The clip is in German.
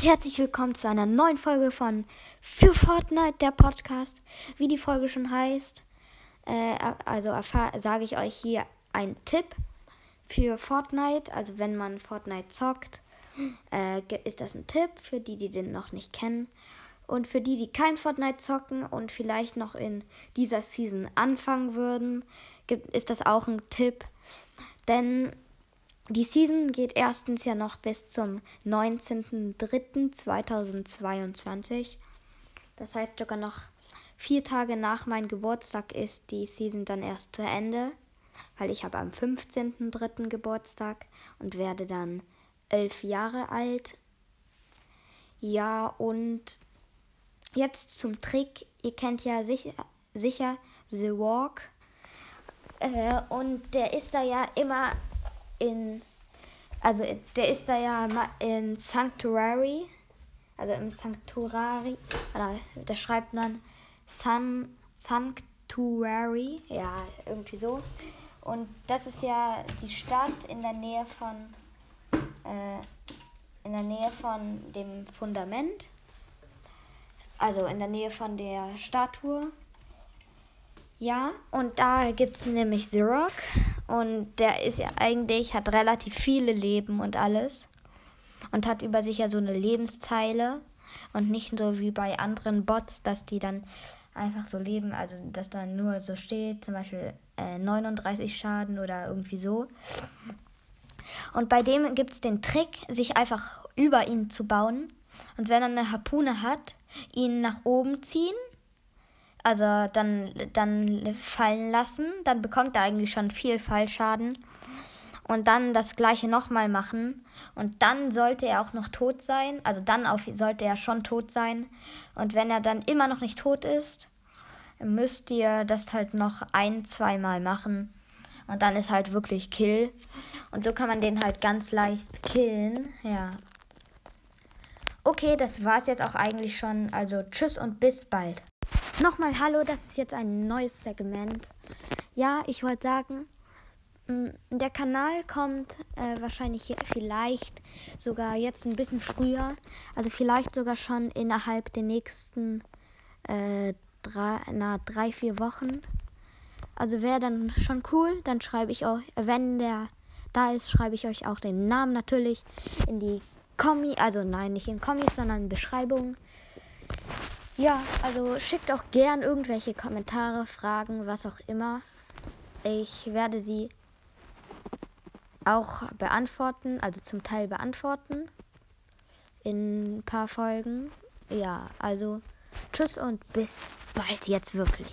und herzlich willkommen zu einer neuen Folge von Für Fortnite, der Podcast. Wie die Folge schon heißt, äh, also sage ich euch hier einen Tipp für Fortnite. Also wenn man Fortnite zockt, äh, ist das ein Tipp für die, die den noch nicht kennen. Und für die, die kein Fortnite zocken und vielleicht noch in dieser Season anfangen würden, gibt, ist das auch ein Tipp. Denn die Season geht erstens ja noch bis zum 19.03.2022. Das heißt, sogar noch vier Tage nach meinem Geburtstag ist die Season dann erst zu Ende, weil ich habe am 15.03. Geburtstag und werde dann elf Jahre alt. Ja, und jetzt zum Trick. Ihr kennt ja sicher, sicher The Walk. Äh, und der ist da ja immer in, also der ist da ja in Sanctuary, also im Sanctuary, oder da schreibt man San, Sanctuary, ja, irgendwie so. Und das ist ja die Stadt in der Nähe von, äh, in der Nähe von dem Fundament, also in der Nähe von der Statue. Ja, und da gibt es nämlich Rock. Und der ist ja eigentlich, hat relativ viele Leben und alles. Und hat über sich ja so eine Lebenszeile. Und nicht so wie bei anderen Bots, dass die dann einfach so leben, also dass dann nur so steht, zum Beispiel äh, 39 Schaden oder irgendwie so. Und bei dem gibt es den Trick, sich einfach über ihn zu bauen. Und wenn er eine Harpune hat, ihn nach oben ziehen also dann, dann fallen lassen, dann bekommt er eigentlich schon viel Fallschaden. Und dann das gleiche nochmal machen. Und dann sollte er auch noch tot sein. Also dann auf, sollte er schon tot sein. Und wenn er dann immer noch nicht tot ist, müsst ihr das halt noch ein, zweimal machen. Und dann ist halt wirklich Kill. Und so kann man den halt ganz leicht killen. Ja. Okay, das war's jetzt auch eigentlich schon. Also tschüss und bis bald. Nochmal hallo, das ist jetzt ein neues Segment. Ja, ich wollte sagen, mm, der Kanal kommt äh, wahrscheinlich vielleicht sogar jetzt ein bisschen früher. Also vielleicht sogar schon innerhalb der nächsten äh, drei, na, drei, vier Wochen. Also wäre dann schon cool. Dann schreibe ich euch, wenn der da ist, schreibe ich euch auch den Namen natürlich in die Kommi, also nein, nicht in Kommis, sondern in Beschreibung. Ja, also schickt auch gern irgendwelche Kommentare, Fragen, was auch immer. Ich werde sie auch beantworten, also zum Teil beantworten in ein paar Folgen. Ja, also tschüss und bis bald jetzt wirklich.